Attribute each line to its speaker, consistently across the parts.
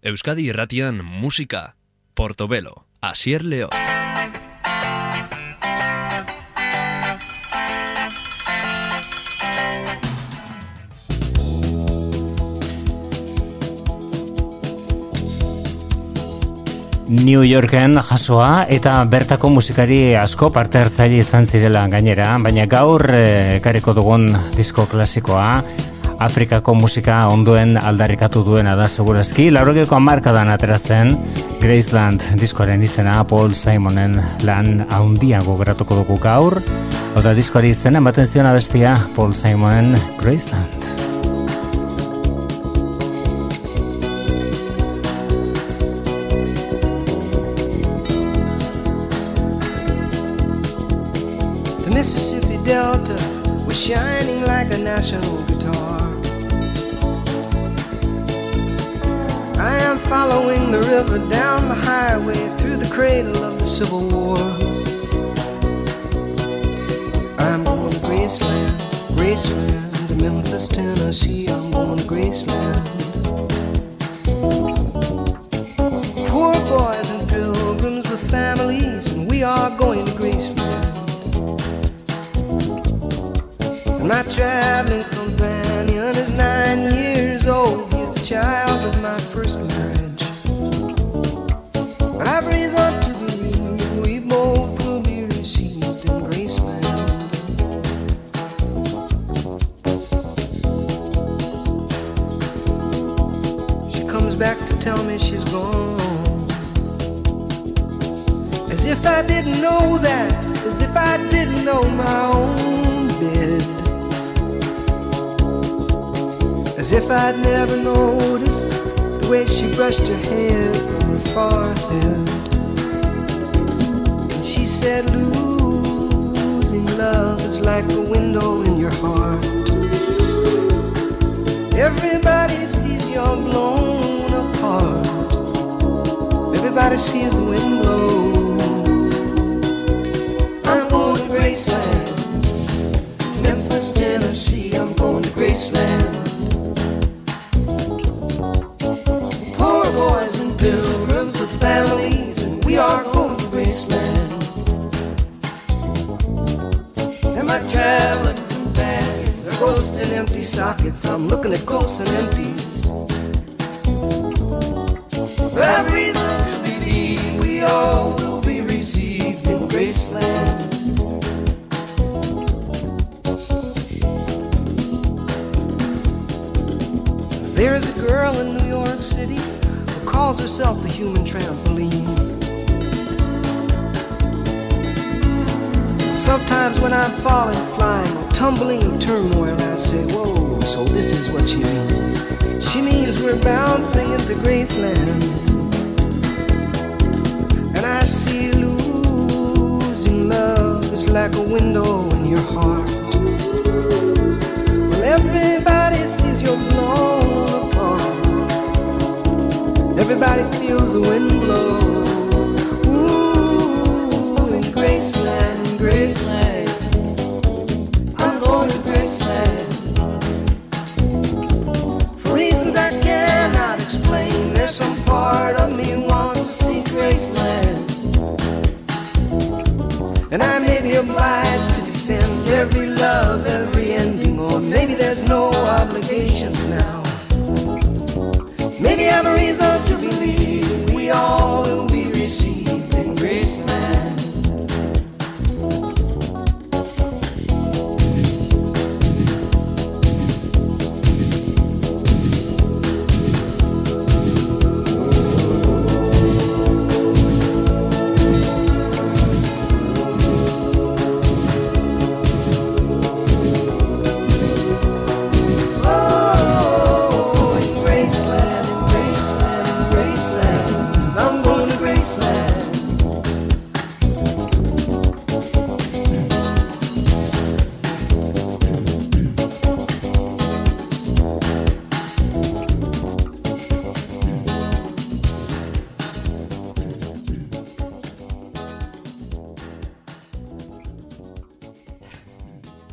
Speaker 1: Euskadi irratian musika, Portobelo, Asier Leo.
Speaker 2: New Yorken jasoa eta bertako musikari asko parte hartzaile izan zirela gainera, baina gaur ekariko dugun disko klasikoa Afrikako musika onduen aldarrikatu duena da segurazki. Laurogeko amarkadan aterazen Graceland diskoaren izena Paul Simonen lan haundia gogratuko dugu gaur. Oda diskoari izena ematen zion abestia Paul Simonen Graceland.
Speaker 3: The Mississippi Delta was shining like a national following the river down the highway through the cradle of the Civil War. I'm going to Graceland, Graceland, to Memphis, Tennessee. I'm going to Graceland. Poor boys and pilgrims with families, and we are going to Graceland. And my traveling companion is nine years old. He's the child As if I didn't know that, as if I didn't know my own bed. As if I'd never noticed the way she brushed her hair from her forehead. And she said, Losing love is like a window in your heart. Everybody sees you're blown. Everybody sees the wind blow. I'm going to Graceland, Memphis, Tennessee. I'm going to Graceland. Poor boys and pilgrims with families, and we are going to Graceland. And my traveling companions are ghosts in empty sockets. I'm looking at ghosts and empties all will be received in Graceland. There is a girl in New York City who calls herself a human trampoline. Sometimes when I'm falling, flying, tumbling in turmoil, I say, Whoa, so this is what she means. She means we're bouncing into Graceland. Like a window in your heart. Well, everybody sees you're blown apart. Everybody feels the wind blow.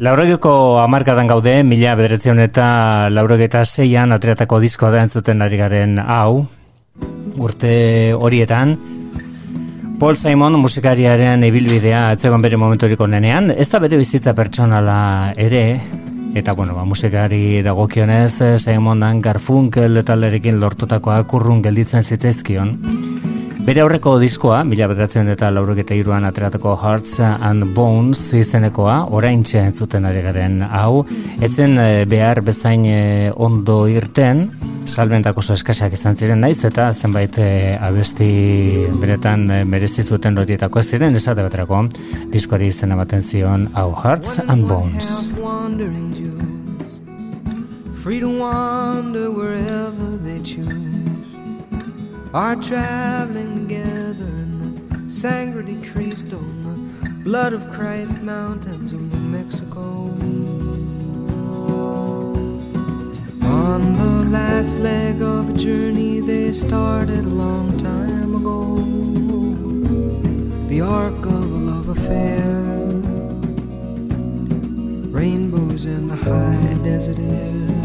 Speaker 2: Laurogeko amarkadan gaude, mila bederetzion eta laurogeta zeian atreatako diskoa da entzuten ari garen hau.
Speaker 3: urte horietan, Paul Simon musikariaren ibilbidea atzegon bere momentoriko nenean, ez da bere bizitza pertsonala ere, eta bueno, ba, musikari dagokionez, Simon Dan Garfunkel eta lortutakoa kurrun gelditzen zitzaizkion. Bere aurreko diskoa, mila bedatzen eta laurek eta iruan ateratako Hearts and Bones izenekoa, orain entzuten ari garen hau, etzen eh, behar bezain eh, ondo irten, salbentako eskasak izan ziren naiz, eta zenbait eh, abesti beretan merezi zuten horietako ez ziren, esate baterako diskoari izena baten zion hau Hearts and Bones. Free to wander wherever they choose are traveling together in the Sangre de Cristo, in the blood of Christ mountains of New Mexico. On the last leg of a journey they started a long time ago, the arc of a love affair, rainbows in the high desert air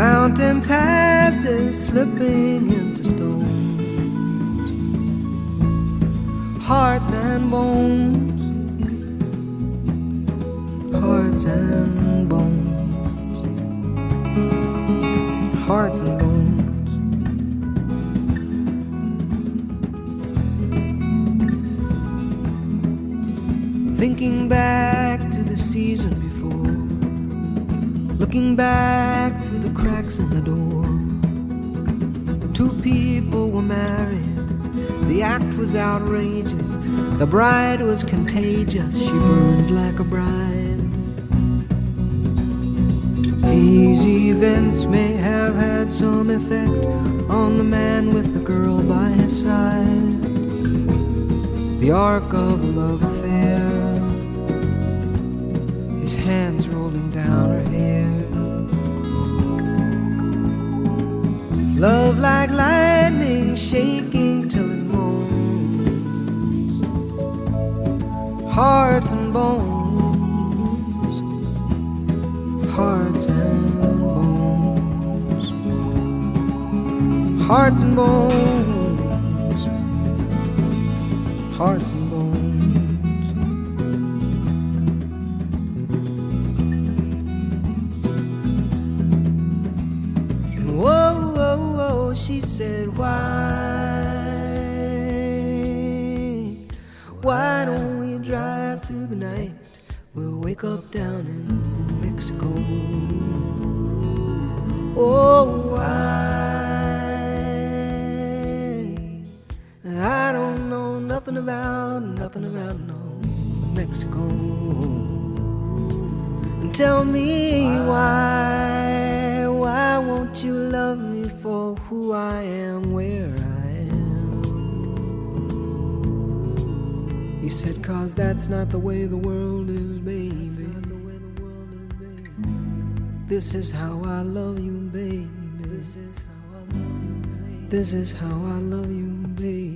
Speaker 3: mountain passes slipping into stones, hearts and bones, hearts and bones, hearts and bones. Thinking back to the season before, looking back through the cracks in the door. Two people were married. The act was outrageous. The bride was contagious. She burned like a bride. These events may have had some effect on the man with the girl by his side. The arc of a love affair. His hands down her hair. Love like lightning shaking till it moans. Hearts and bones. Hearts and bones. Hearts and bones. Hearts and she said, Why? Why don't we drive through the night? We'll wake up down in Mexico. Oh, why? I don't know nothing about, nothing about no Mexico. Tell me why, who I am, where I am. He said, Cause that's not the way the world is, baby. This is how I love you, baby. This is how I love you, baby.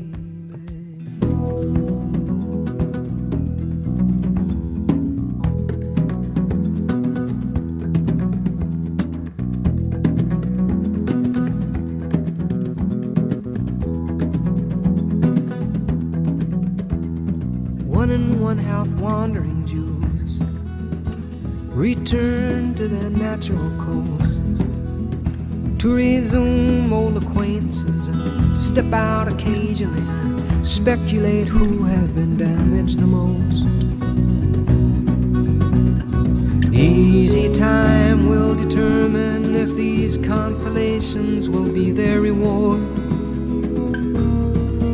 Speaker 3: I love you, baby. wandering Jews return to their natural coasts to resume old acquaintances and step out occasionally and speculate who have been damaged the most. Easy time will determine if these consolations will be their reward.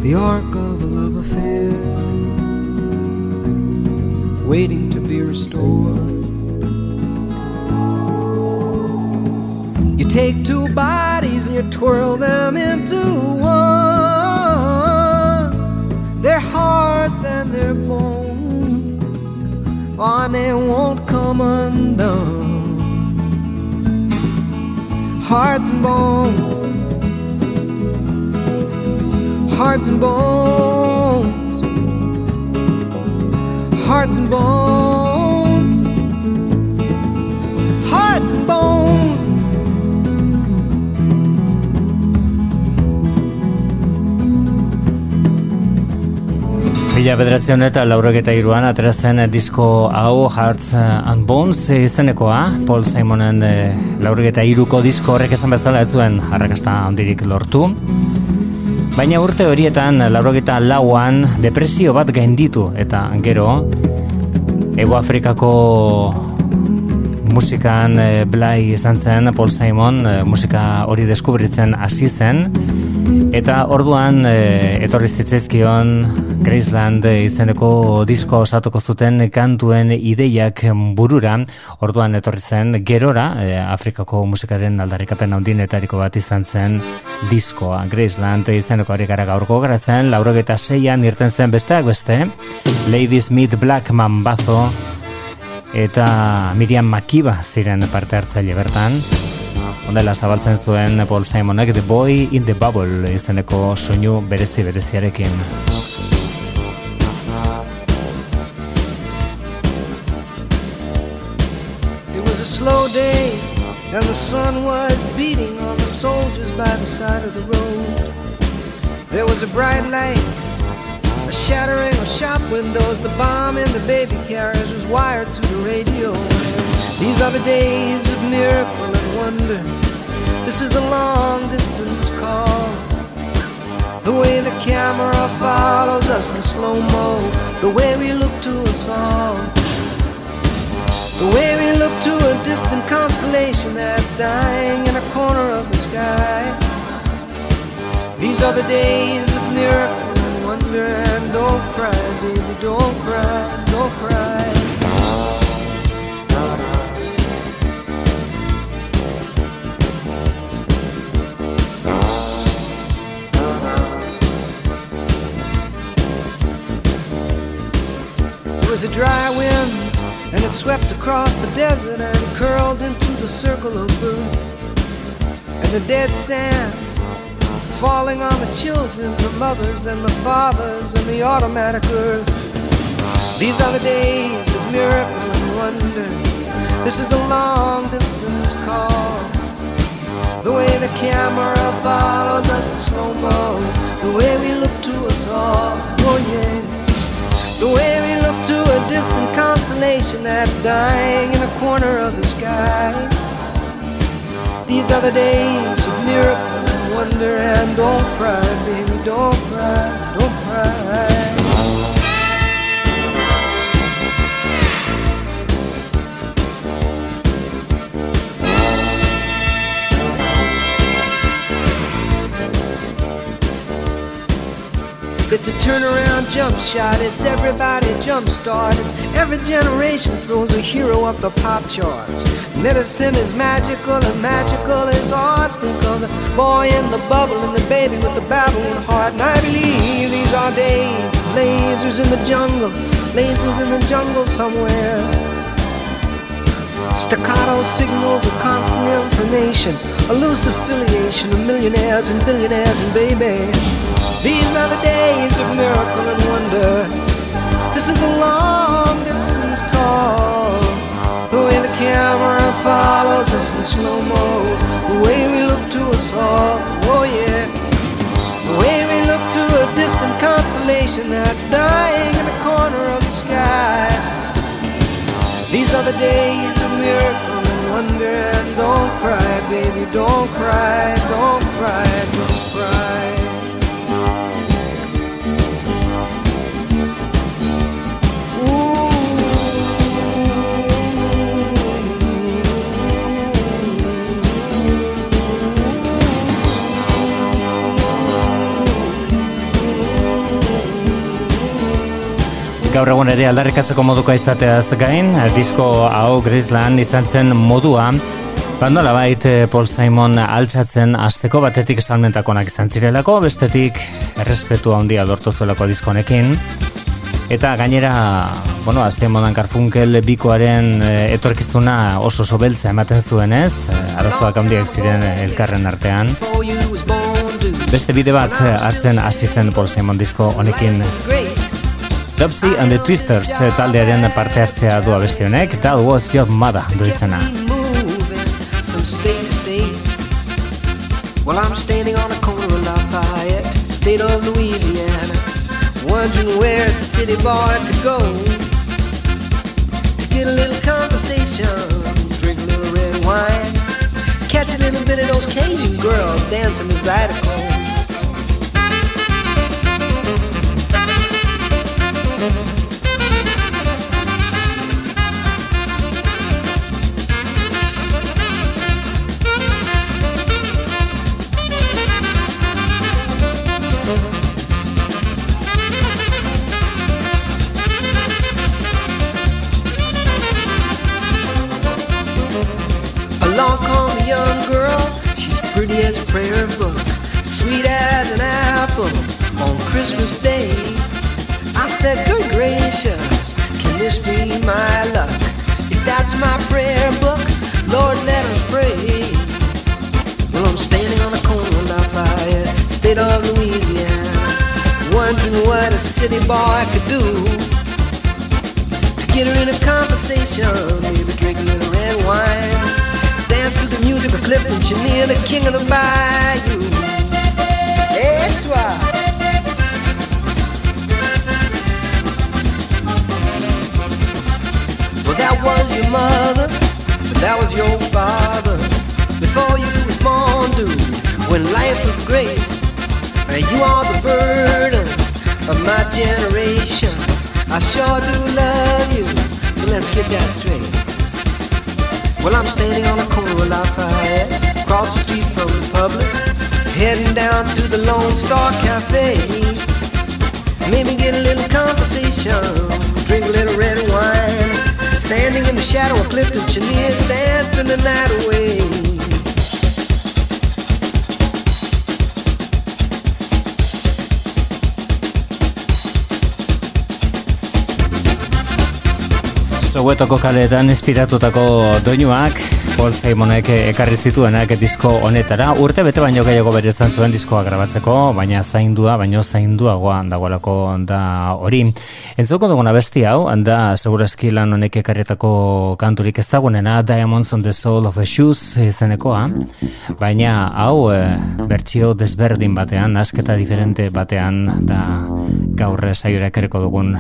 Speaker 3: The arc of a love affair waiting to be restored. You take two bodies and you twirl them into one. Their hearts and their bones, oh, they won't come undone. Hearts and bones, hearts and bones hearts and bones. Hearts and bones.
Speaker 2: Mila bederatzen eta laurek eta iruan aterazen disko hau Hearts and Bones izenekoa Paul Simonen eh, e, laurek eta iruko disko horrek esan bezala ez zuen arrakasta handirik lortu Baina urte horietan laurogeta lauan depresio bat gainditu eta gero Ego Afrikako musikan e, blai izan zen Paul Simon e, musika hori deskubritzen hasi zen eta orduan e, etorri zitzaizkion Graceland izeneko disko osatuko zuten kantuen ideiak burura orduan etorri zen gerora e, Afrikako musikaren aldarrikapen handinetariko bat izan zen diskoa Graceland izeneko ari gara gaurko garatzen laurogeta seian irten zen besteak beste Lady Smith Blackman bazo eta Miriam Makiba ziren parte hartzaile bertan. Ondela zabaltzen zuen Paul Simonek The Boy in the Bubble izeneko soinu berezi bereziarekin.
Speaker 3: It was a slow day and the sun was beating on the soldiers by the side of the road. There was a bright light A shattering of shop windows, the bomb in the baby carriage was wired to the radio. These are the days of miracle and wonder. This is the long distance call. The way the camera follows us in slow mo, the way we look to us all. The way we look to a distant constellation that's dying in a corner of the sky. These are the days of miracle and wonder and don't cry, baby, don't cry, don't cry. Was a dry wind and it swept across the desert and curled into the circle of blue. And the dead sand falling on the children, the mothers and the fathers and the automatic earth. These are the days of miracle and wonder. This is the long distance call. The way the camera follows us in slow mo. The way we look to us all. Oh yeah. The way we look to a distant constellation that's dying in a corner of the sky. These are the days of miracle and wonder and don't cry, baby, don't cry, don't cry. It's a turnaround jump shot, it's everybody jump start. It's every generation throws a hero up the pop charts. Medicine is magical and magical is art. Think of the boy in the bubble and the baby with the babbling heart. And I believe these are days, lasers in the jungle, lasers in the jungle somewhere. Staccato signals of constant information, a loose affiliation of millionaires and billionaires and baby. These are the days of miracle and wonder. This is the long distance call. The way the camera follows us in slow mo. The way we look to us all. Oh yeah. The way we look to a distant constellation that's dying in the corner of the sky. These are the days of miracle and wonder. And don't cry, baby, don't cry, don't cry, don't cry.
Speaker 2: Gaur egun ere aldarrikatzeko moduko izateaz gain, disko hau Grisland izan zen modua, bandola bait eh, Paul Simon altzatzen asteko batetik salmentakonak izan zirelako, bestetik errespetu handia lortu zuelako diskonekin, eta gainera, bueno, azken modan karfunkel bikoaren eh, etorkizuna oso oso beltza ematen zuen ez, eh, arazoak handiak ziren elkarren artean, Beste bide bat hartzen hasi zen Paul Simon disko honekin Dubsy and the Twisters eh, taldearen parte hartzea du abesti honek, That was your mother du izena. Well, I'm standing on a corner of Lafayette, state of Louisiana.
Speaker 3: Wondering where a city boy could go to get a little conversation, drink a little red wine, catch a little bit of those Cajun girls dancing the Zydeco. Christmas Day. I said, Good gracious, can this be my luck? If that's my prayer book, Lord, let us pray. Well, I'm standing on the corner of Lafayette, state of Louisiana, wondering what a city boy could do to get her in a conversation, maybe drink a little red wine, dance to the music of Clifton Chenier, the king of the bayou. Et toi. That was your mother, but that was your father. Before you was born, dude, when life was great. And you are the burden of my generation. I sure do love you, but let's get that straight. Well, I'm standing on the corner of Lafayette, across the street from the Republic, heading down to the Lone Star Cafe. Maybe get a little conversation, drink a little red wine. Standing in the shadow of Clifton Chenier, dancing the night away.
Speaker 2: Soweto kaleetan inspiratutako doinuak Paul Simonek ekarri zituenak disko honetara. Urte bete baino gehiago bere izan zuen diskoa grabatzeko, baina zaindua, baino zainduagoa dagoelako da hori. Entzuko duguna besti hau, da segurazki lan honek ekarrietako kanturik ezagunena, Diamonds on the Soul of a Shoes izenekoa, baina hau e, bertsio desberdin batean, asketa diferente batean, da gaur saiora ekarriko dugun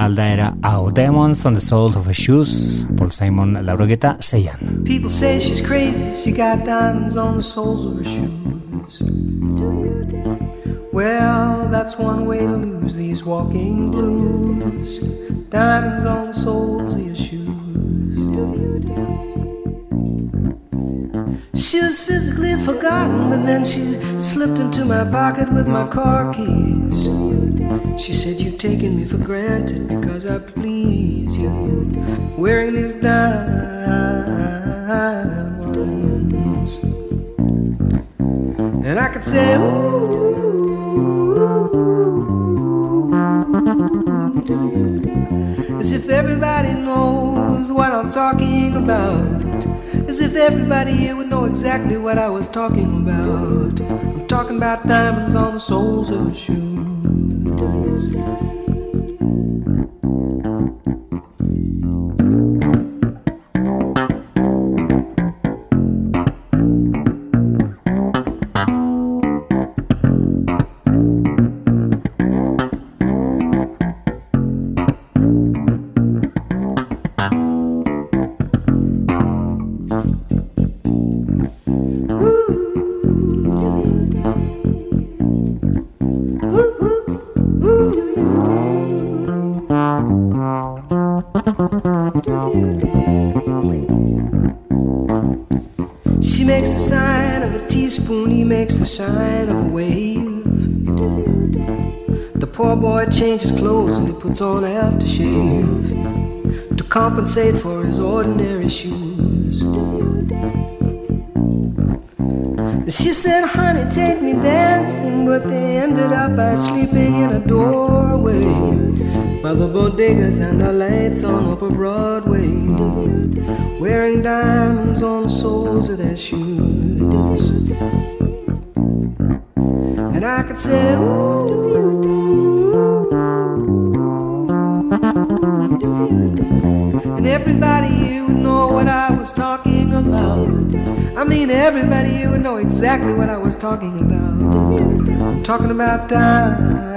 Speaker 2: aldaera hau Diamonds on the Soul of a Shoes, Paul Simon laurogeta zeian.
Speaker 3: People say she's crazy, she got diamonds on the soles of her shoes. Well, that's one way to lose these walking blues. Diamonds on the soles of your shoes. She was physically forgotten, but then she slipped into my pocket with my car keys. She said, You've taken me for granted because I please you. Wearing these diamonds. And I could say, Ooh, as if everybody knows what I'm talking about. As if everybody here would know exactly what I was talking about. I'm talking about diamonds on the soles of shoes. Puts on aftershave to compensate for his ordinary shoes. She said, honey, take me dancing, but they ended up by sleeping in a doorway by the bodegas and the lights on Upper Broadway, wearing diamonds on the soles of their shoes. And I could say, And everybody here would know what I was talking about. I'm mean, everybody here would know exactly what I was talking about. Talking about diamonds.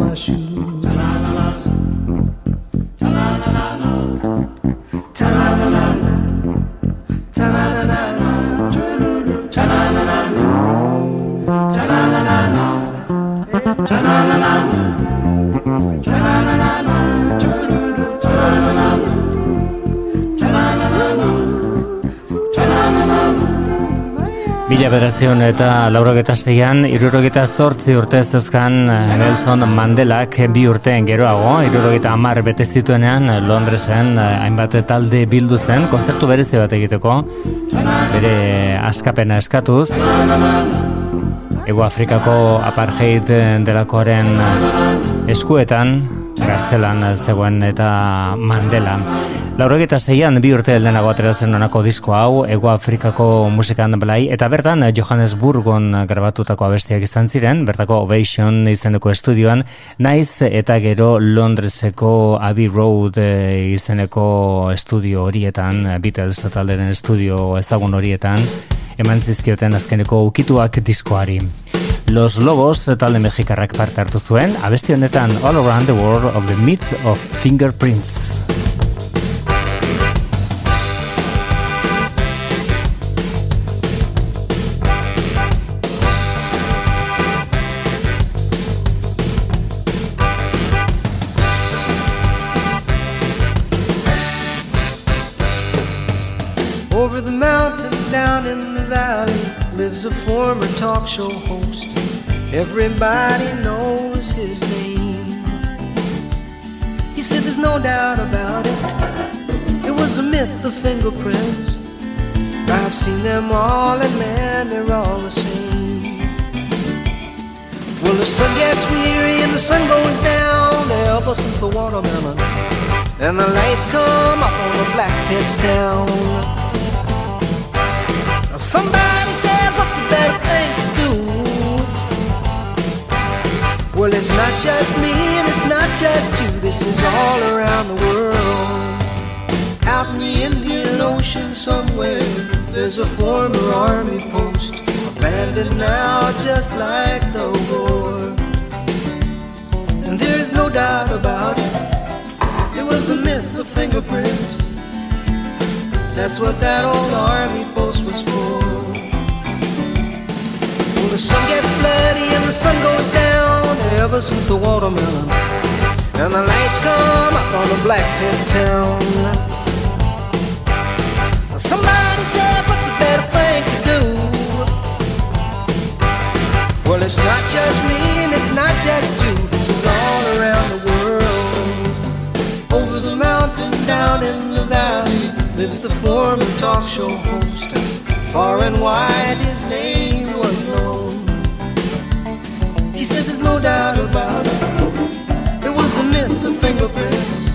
Speaker 3: My shoes. Ta-la-la-la. Ta-la-la-la. Ta-la-la-la.
Speaker 2: Mila berazion eta laurogeta zeian, irurogeta zortzi urte zeuzkan eh, Nelson Mandelak bi urteen geroago, irurogeta amar bete zituenean Londresen eh, hainbat talde bildu zen, kontzertu berezi bat egiteko, bere askapena eskatuz, Ego Afrikako apartheid delakoaren eskuetan, gartzelan zegoen eta Mandela. Laurogeta zeian bi urte lehenago ateratzen onako disko hau, Ego Afrikako musikan belai, eta bertan Johannesburgon grabatutako abestiak izan ziren, bertako Ovation izeneko estudioan, naiz eta gero Londreseko Abbey Road eh, izeneko estudio horietan, Beatles talderen estudio ezagun horietan, eman zizkioten azkeneko ukituak diskoari. Los Lobos talde mexikarrak parte hartu zuen, abesti honetan All Around the World of the Myth of Fingerprints.
Speaker 3: Lives a former talk show host. Everybody knows his name. He said there's no doubt about it. It was a myth, the fingerprints. I've seen them all, and man, they're all the same. Well, the sun gets weary and the sun goes down ever since the watermelon. And the lights come up on the black pit town. Somebody it's not just me and it's not just you. This is all around the world. Out in the Indian Ocean somewhere, there's a former army post. Abandoned now, just like the war. And there's no doubt about it. It was the myth of fingerprints. That's what that old army post was for. Well, the sun gets bloody and the sun goes down ever since the watermelon. And the lights come up on the black pit town. Somebody said, what's a better thing to do? Well, it's not just me and it's not just you. This is all around the world. Over the mountain, down in the valley, lives the former talk show host. Far and wide, his name doubt about it. It was the myth of fingerprints.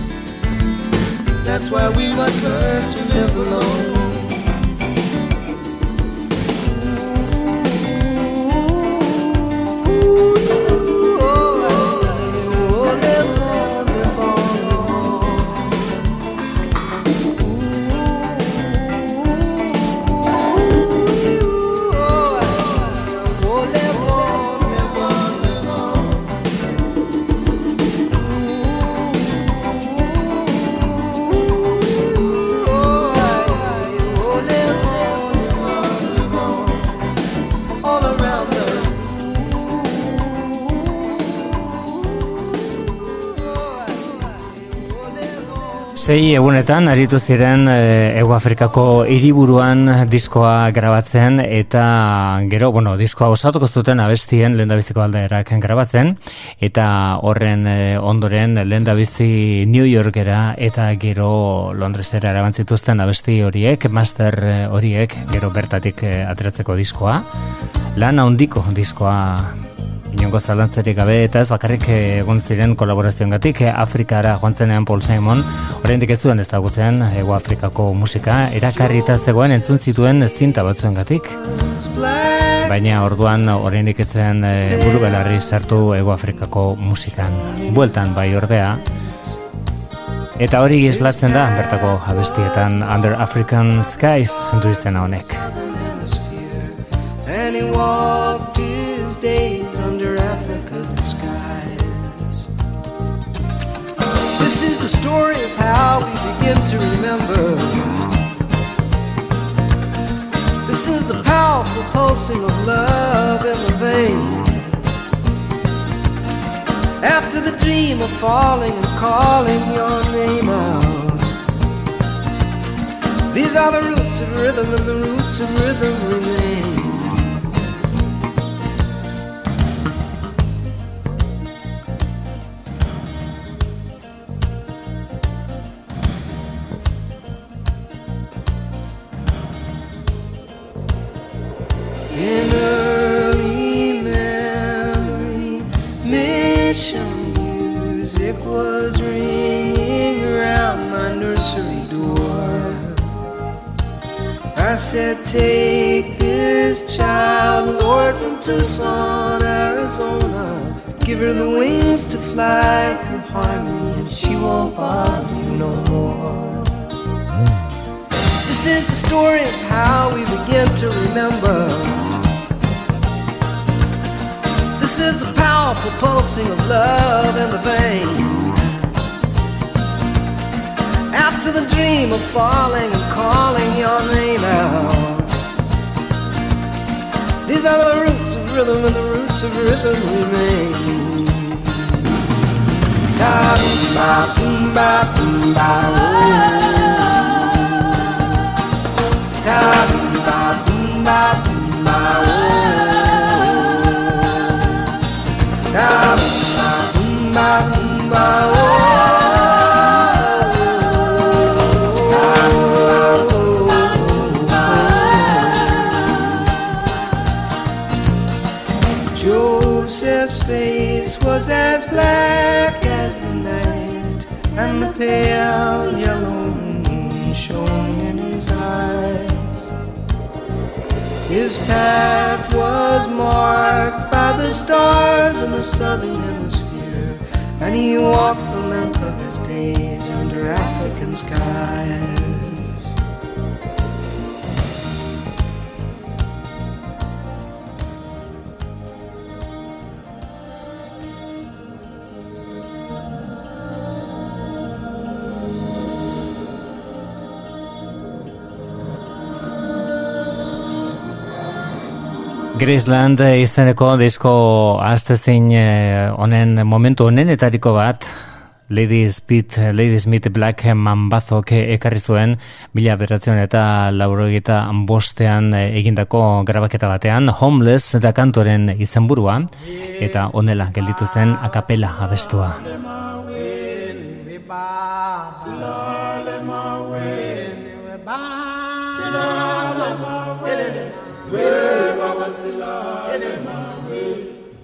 Speaker 3: That's why we must learn to live alone. Sei egunetan aritu ziren e, Ego Afrikako hiriburuan diskoa grabatzen eta gero, bueno, diskoa osatuko zuten abestien lehendabiziko aldeerak grabatzen eta horren e, ondoren lehendabizi New Yorkera eta gero Londresera erabantzituzten abesti horiek, master e, horiek gero bertatik ateratzeko diskoa. Lan handiko diskoa inongo zalantzerik gabe eta ez bakarrik egon ziren kolaborazioen gatik Afrikara joan zenean Paul Simon. Oraindik ez zuen ezagutzen Ego Afrikako musika erakarri eta zegoen entzun zituen zinta batzuen gatik baina orduan oraindik etzen e, buru belarri sartu Ego Afrikako musikan. Bueltan bai ordea. Eta hori islatzen da, bertako abestietan Under African Skies du izena honek. Story of how we begin to remember. This is the powerful pulsing of love in the vein. After the dream of falling and calling your name out. These are the roots of rhythm, and the roots of rhythm remain. Of rhythm remain. Da ba boom ba boom ba oh. Da boom ba boom ba path was marked by the stars in the southern hemisphere, and he walked the length of his days under African skies. Graceland izeneko disko aztezin eh, honen momentu honenetariko bat Lady Smith, Lady Smith Black Mambazok ekarri zuen mila beratzen eta lauro egita bostean eh, egindako grabaketa batean Homeless da kantoren izenburua eta onela gelditu zen akapela abestua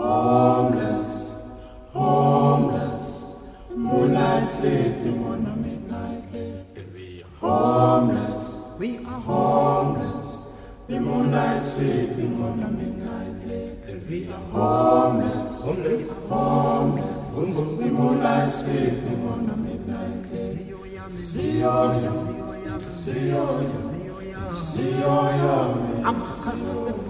Speaker 3: Homeless, homeless. Moonlight sleeping on a midnight lake. We are homeless. We are homeless. We moonlight sleeping on a midnight lake. We are homeless. Homeless. Homeless.
Speaker 4: We moonlight sleeping on a midnight lake. See all you, see all you, see all you. See all you,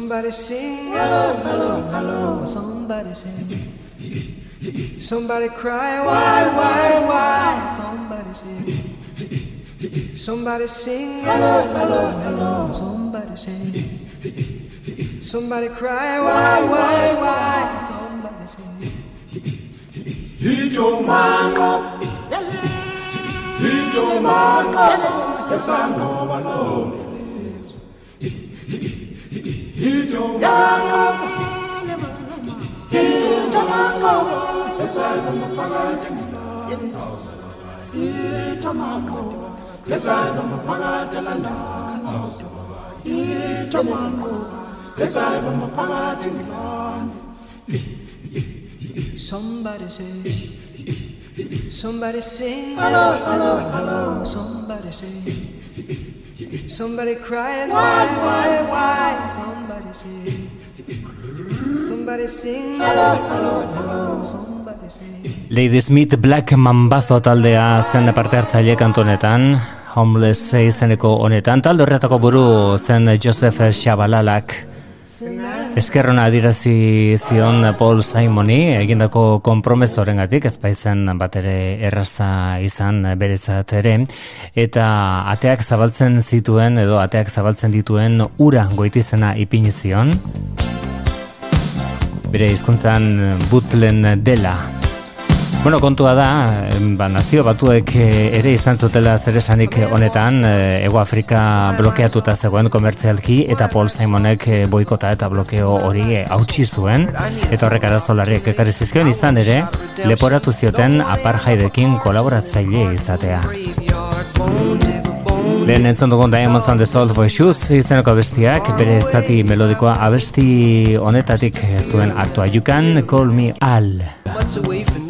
Speaker 3: somebody sing, hello, hello, hello. Somebody sing, somebody cry, why, why, why? Somebody say, somebody sing, hello, hello, hello. Somebody say, somebody cry, why, why, why? Somebody say.
Speaker 4: Hijo mango, hijo mango, esangoba lonke lizwe.
Speaker 3: Somebody say, somebody sing, hello, hello, hello. Somebody say, somebody cries, why, why, why? Somebody say, somebody sing, hello, hello, hello. Somebody say.
Speaker 2: Lady Smith Black Mambazo taldea zen parte hartzaile kantu honetan, Homeless izeneko honetan, talde horretako buru zen Joseph Shabalalak. Eskerrona adirazi zion Paul Simoni egindako kompromesorengatik ez baizen bat ere erraza izan beretzat ere. Eta ateak zabaltzen zituen edo ateak zabaltzen dituen ura goitizena ipini zion. Bere hizkuntzan butlen dela Bueno, kontua da, ba, nazio batuek eh, ere izan zutela zeresanik honetan, eh, Ego Afrika blokeatuta zegoen komertzialki eta Paul Simonek eh, boikota eta blokeo hori hautsi zuen, eta horrek arazolarriek ekarri zizkion izan ere, leporatu zioten apartheidekin kolaboratzaile izatea. Lehen entzun dugun Diamonds on the Soul for Shoes izeneko abestiak, bere zati melodikoa abesti honetatik zuen hartua. You can call me Al.
Speaker 3: What's away from?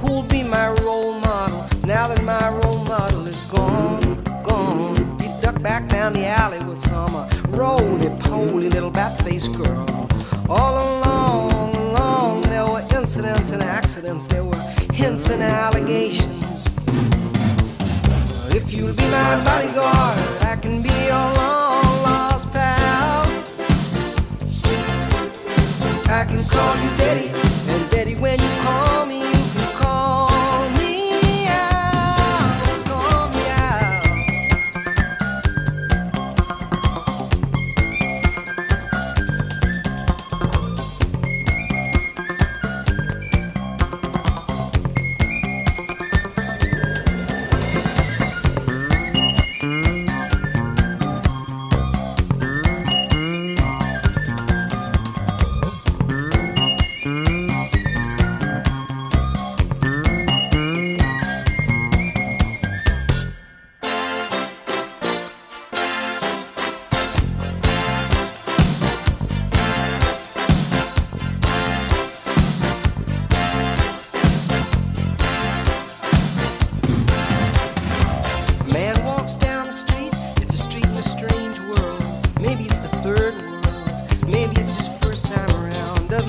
Speaker 3: Who'll be my role model now that my role model is gone? Gone. You duck back down the alley with some uh, roly poly little bat faced girl. All along, along, there were incidents and accidents, there were hints and allegations. If you'll be my bodyguard, I can be your long lost pal. I can call you Daddy,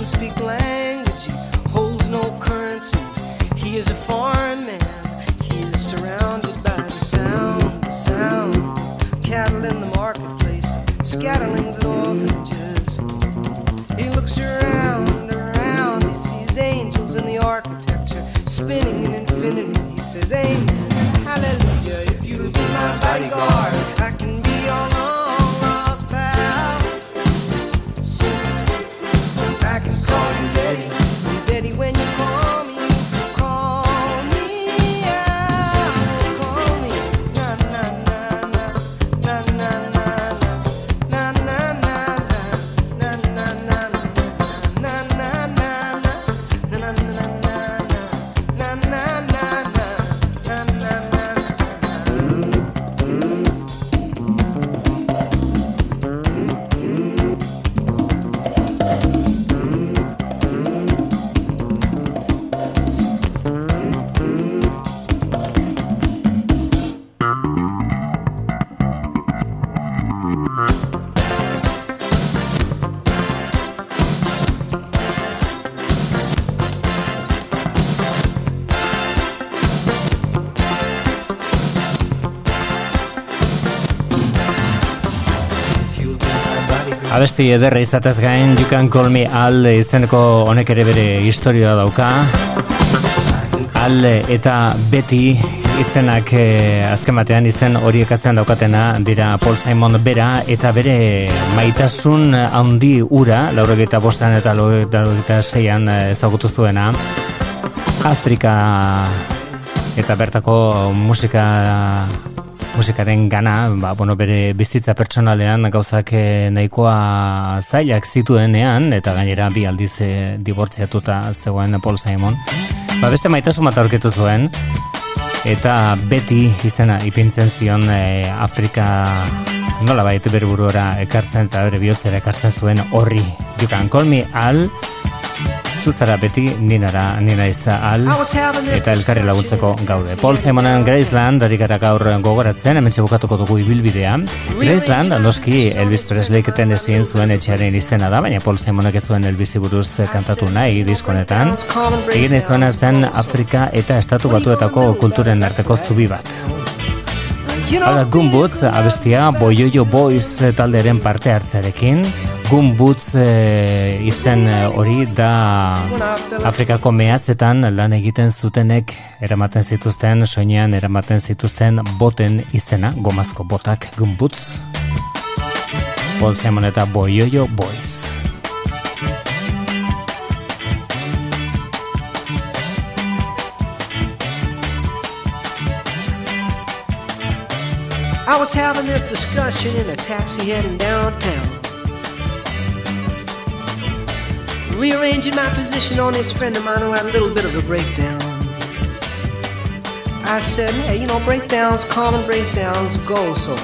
Speaker 3: speak language, he holds no currency. He is a foreign man, he is surrounded by the sound, the sound. Cattle in the marketplace, scatterlings and orphanages. He looks around, around, he sees angels in the architecture, spinning in infinity. He says, Amen.
Speaker 2: Abesti ederra izatez gain, You Can Call Me Al izeneko honek ere bere historia dauka. Al eta beti izenak e, azken batean izen horiek atzen daukatena dira Paul Simon bera eta bere maitasun handi ura, laurogeta bostan eta laurogeta zeian eh, ezagutu zuena. Afrika eta bertako musika musikaren gana, ba, bueno, bere bizitza pertsonalean gauzak eh, nahikoa zailak zituenean, eta gainera bi aldiz e, dibortziatuta zegoen Paul Simon. Ba, beste maitasun bat aurketu zuen, eta beti izena ipintzen zion e, Afrika nola baita bere buruara ekartzen eta bere bihotzera ekartzen zuen horri. You can call me Al, zuzara beti ninara nina iza al eta elkarri laguntzeko gaude. Paul Simonen Graceland ari gara gaur gogoratzen, hemen bukatuko dugu ibilbidea. Graceland, andoski Elvis Presley keten ezin zuen etxearen izena da, baina Paul Simonek ez zuen Elvis buruz kantatu nahi diskonetan. Egin ez zen Afrika eta Estatu Batuetako kulturen arteko zubi bat. Hala, Gumbutz, abestia, Boyoyo Boys talderen parte hartzarekin. Gumbutz e, izen eh, hori da Afrikako mehatzetan lan egiten zutenek eramaten zituzten, soinean eramaten zituzten boten izena, gomazko botak Gumbutz. Paul eta Boyoyo Boys.
Speaker 3: I was having this discussion in a taxi heading downtown. Rearranging my position on this friend of mine who had a little bit of a breakdown. I said, hey, you know, breakdowns, common breakdowns go, so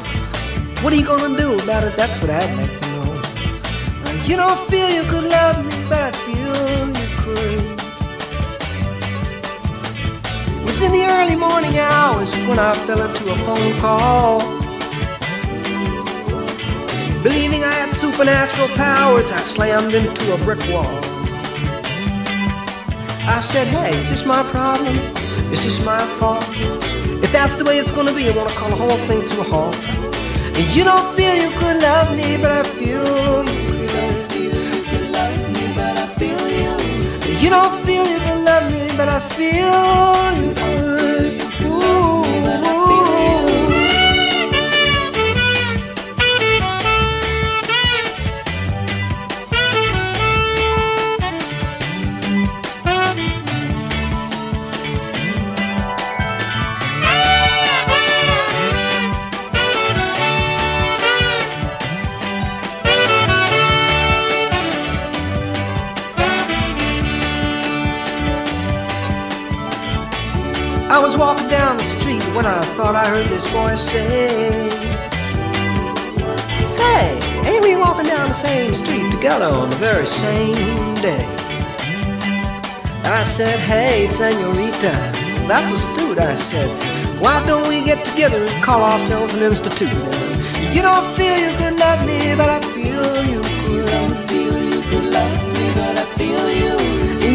Speaker 3: what are you gonna do about it? That's what I'd like to know. You don't feel you could love me, but I feel you could. It was in the early morning hours when I fell into a phone call. Believing I had supernatural powers, I slammed into a brick wall. I said, hey, is this my problem? Is this my fault? If that's the way it's gonna be, I wanna call the whole thing to a halt. And you don't feel you could love me, but I feel you You don't feel you can love me, but I feel you when I thought I heard this voice say, Say, ain't we walking down the same street together on the very same day? I said, Hey, senorita, that's a astute. I said, Why don't we get together and call ourselves an institute? You don't feel you could love me, but I feel you could. You don't feel you could love me, but I feel you.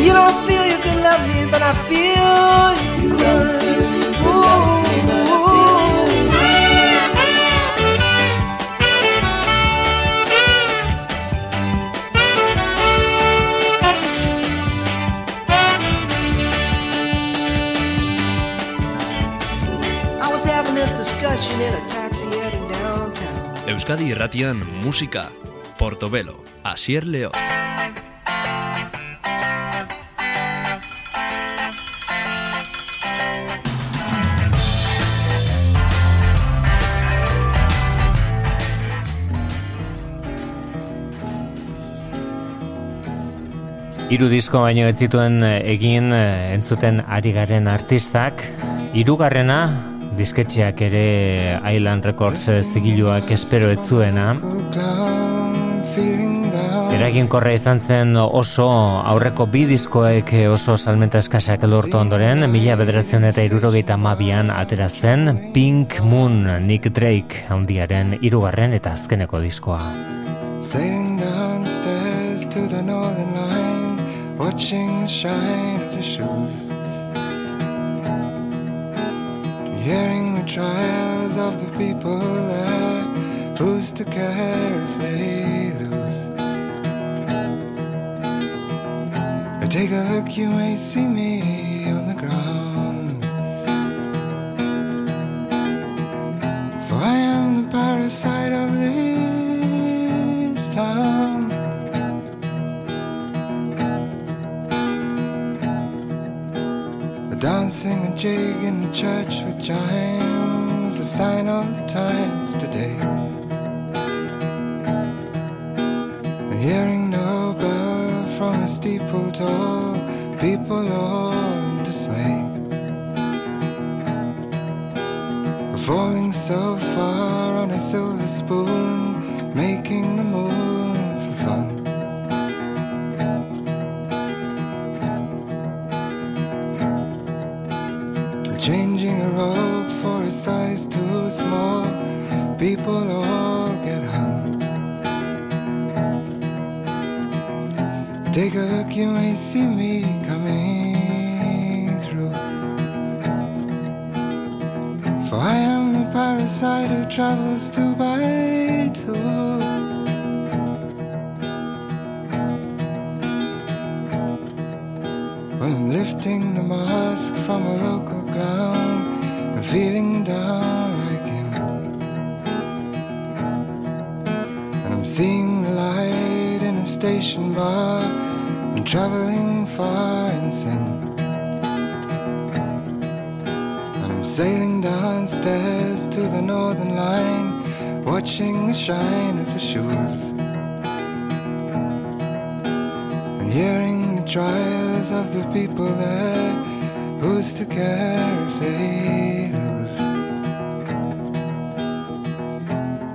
Speaker 3: You don't feel you can love me, but I feel you, you could.
Speaker 1: Euskadi irratian musika, Portobelo, Asier Leoz.
Speaker 2: Hiru disko baino ez zituen eh, egin eh, entzuten ari garen artistak. Hirugarrena disketxeak ere Island Records eh, zigiluak espero ez zuena. Eragin korra izan zen oso aurreko bi diskoek oso salmenta eskasak lortu ondoren, mila bederatzen eta irurogeita mabian atera zen Pink Moon Nick Drake handiaren hirugarren eta azkeneko diskoa.
Speaker 4: Sailing downstairs to the northern line watching the shine of the shoes, hearing the trials of the people there, who's to care if they lose. Take a look, you may see me on the ground. For I am the parasite of this dancing a jig in the church with chimes, a sign of the times today. And hearing no bell from a steeple tall, people all in dismay. Falling so far on a silver spoon, making the see me shine of the shoes. And hearing the trials of the people there, who's to care if they lose?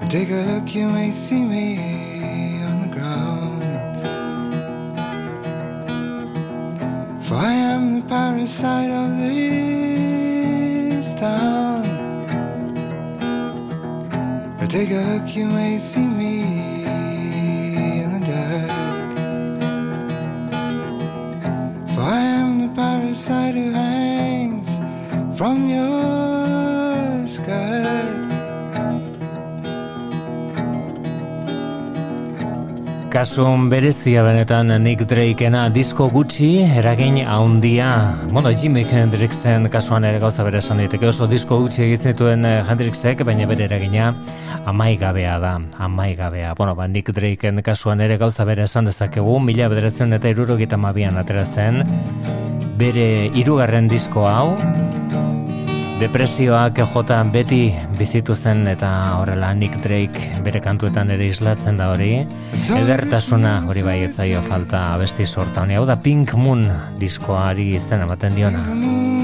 Speaker 4: Take a look, you may see me You may see me
Speaker 2: Kasun berezia benetan Nick Drakeena disko gutxi eragin handia. Bueno, Jimmy Hendrixen kasuan ere gauza bere esan daiteke oso disko gutxi egiten eh, Hendrixek, baina bere eragina amaigabea da, amaigabea. Bueno, ba, Nick Drakeen kasuan ere gauza bere esan dezakegu, mila bederatzen eta irurogita mabian atera zen, bere hirugarren disko hau, Depresioak jota beti bizitu zen eta horrela Nick Drake bere kantuetan ere islatzen da hori. Edertasuna hori bai etzaio falta abesti sorta honi. Hau da Pink Moon diskoari izen ematen diona.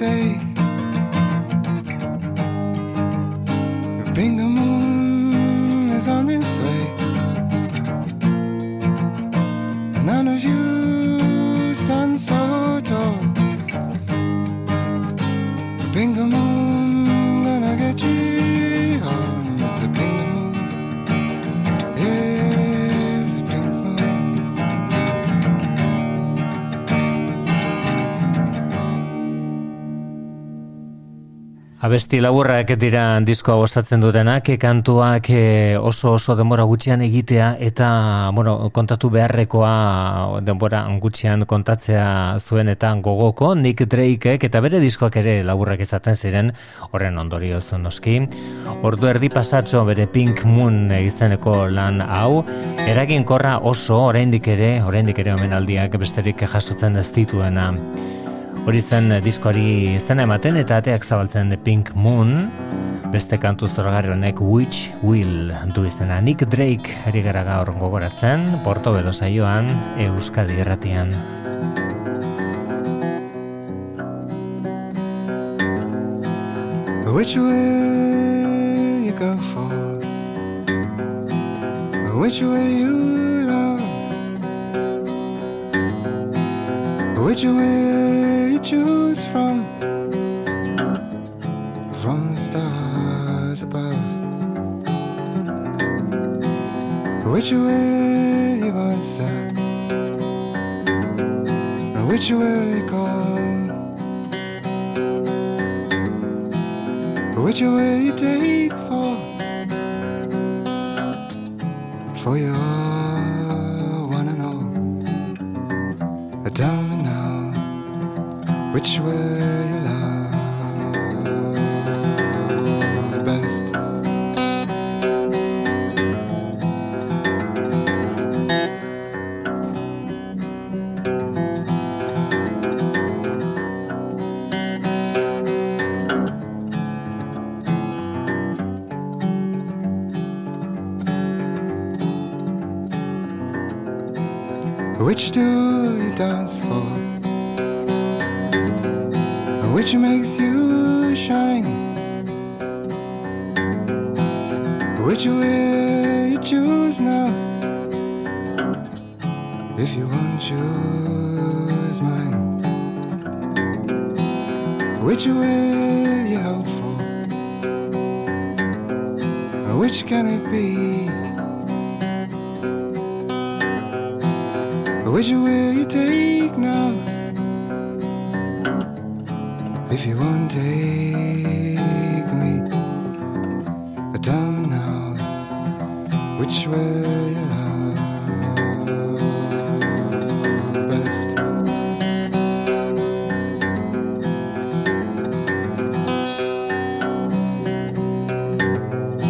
Speaker 4: Say.
Speaker 2: Abesti laburrak dira diskoa osatzen dutenak, kantuak e, oso oso denbora gutxian egitea eta bueno, kontatu beharrekoa denbora gutxian kontatzea zuen eta gogoko Nick Drakeek eta bere diskoak ere laburrak izaten ziren horren ondorioz noski. Ordu erdi pasatxo bere Pink Moon izeneko lan hau, eraginkorra oso oraindik ere, oraindik ere omenaldiak besterik jasotzen ez dituena. Hori zen eh, diskoari zen ematen eta ateak zabaltzen The Pink Moon, beste kantu zoragarri honek Which Will du izena. Nick Drake ari gara gaur gogoratzen, Porto Belo saioan, Euskadi erratian.
Speaker 4: Which will you go for? Which will you love? Which will choose from? From the stars above. Which will you answer? Which will you call? Which will you take for? For your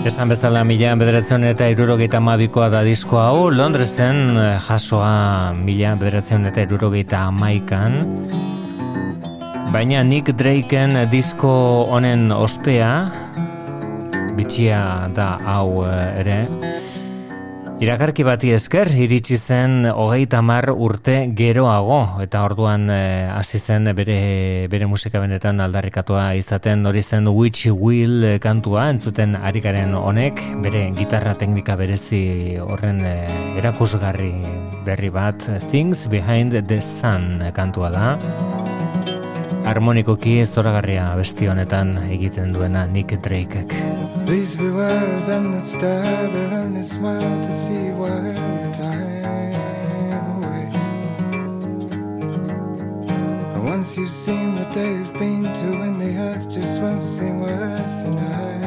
Speaker 2: Esan bezala mila bederatzen eta irurogeita amabikoa da disko hau, Londresen eh, jasoa mila bederatzen eta irurogeita amaikan. Baina Nick Drakeen disko honen ospea, bitxia da hau eh, ere, Irakarki bati esker iritsi zen hogeita mar urte geroago eta orduan eh, hasi zen bere, bere musika benetan aldarrikatua izaten. Hori zen Witch Will eh, kantua entzuten arikaren honek bere gitarra teknika berezi horren eh, erakusgarri berri bat. Things Behind the Sun kantua da harmonikoki zoragarria besti honetan egiten duena Nick Drakeek.
Speaker 4: Please beware of them that stare, they'll only smile to see the time away. And once you've seen what they've been to, when the earth just won't seem worth a night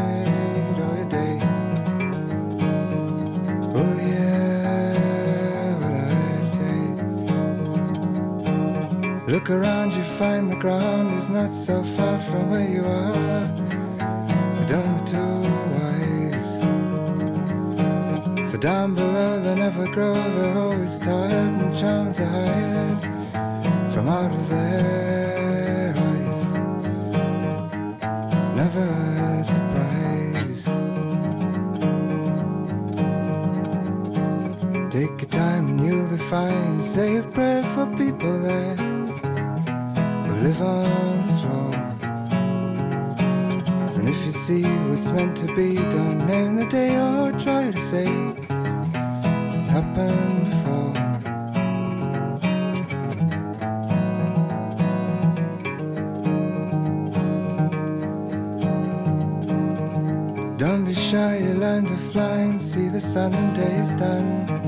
Speaker 4: Look around, you find the ground is not so far from where you are. Don't be too wise. For down below they never grow, they're always tired and charms are hired from out of their eyes. Never a surprise. Take your time and you'll be fine. Say a prayer for people that will live on the floor. And if you see what's meant to be, don't name the day or try to say it happened before. Don't be shy, you learn to fly and see the sun and day is done.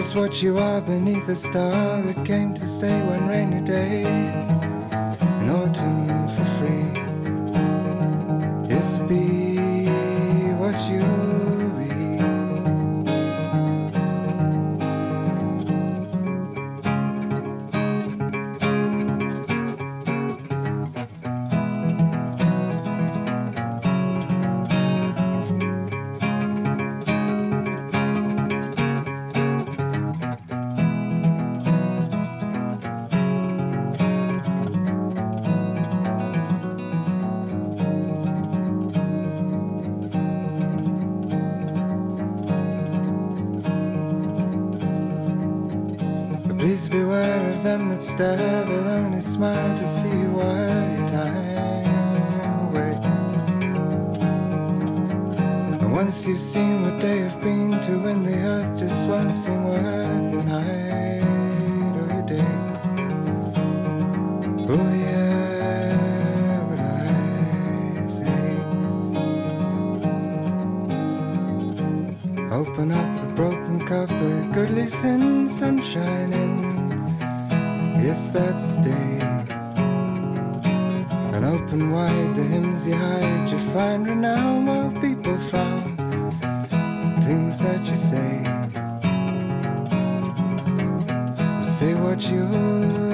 Speaker 4: Just what you are beneath a star that came to say one rainy day sunshine in yes, that's the day. And open wide the hymns you hide, you find renown while people frown. Things that you say, say what you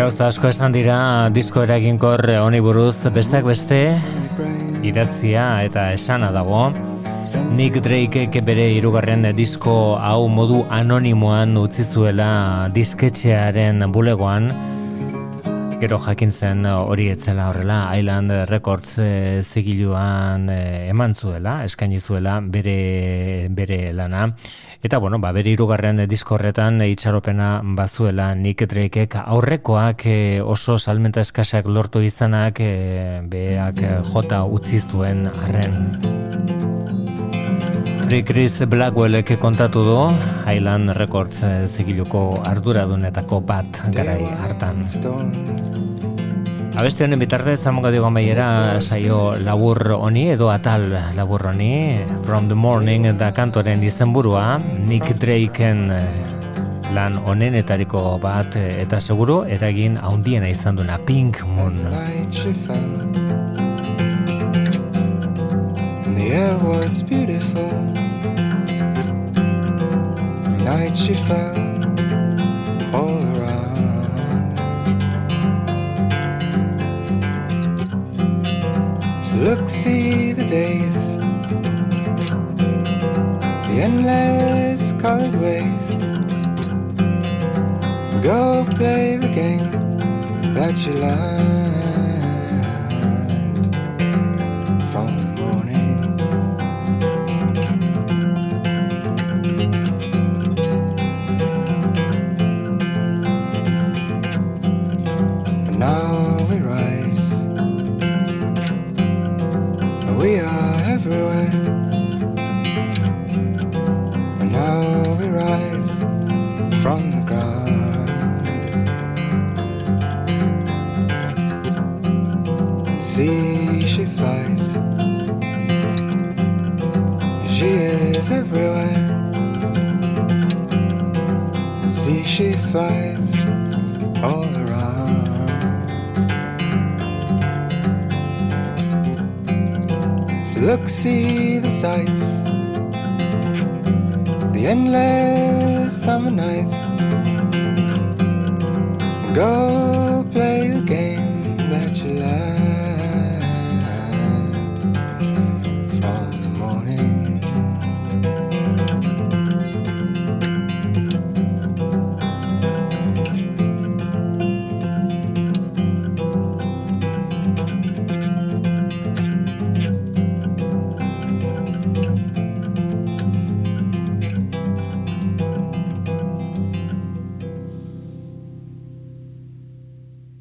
Speaker 4: Gauza asko esan dira disko eraginkor honi buruz besteak beste idatzia eta esana dago. Nick Drake bere hirugarren disko hau modu anonimoan utzi zuela disketxearen bulegoan. Gero jakin zen hori etzela horrela, Island Records e, zigiluan e, eman zuela, eskaini zuela bere, bere lana. Eta bueno, ba, bere irugarren diskorretan itxaropena bazuela Nick Drakeek aurrekoak e, oso salmenta eskasak lortu izanak e, beak jota utzi zuen arren. Chris Blackwellek kontatu du Highland Records zigiluko arduradunetako bat garai hartan. Abeste honen bitartez, zamonga dugu amaiera saio labur honi edo atal labur honi From the Morning da kantoren izenburua Nick Drakeen eh, lan honenetariko bat eh, eta seguru eragin haundiena izan duna Pink Moon The air was beautiful Night she fell all around. So Look, see the days, the endless colored ways. Go play the game that you love.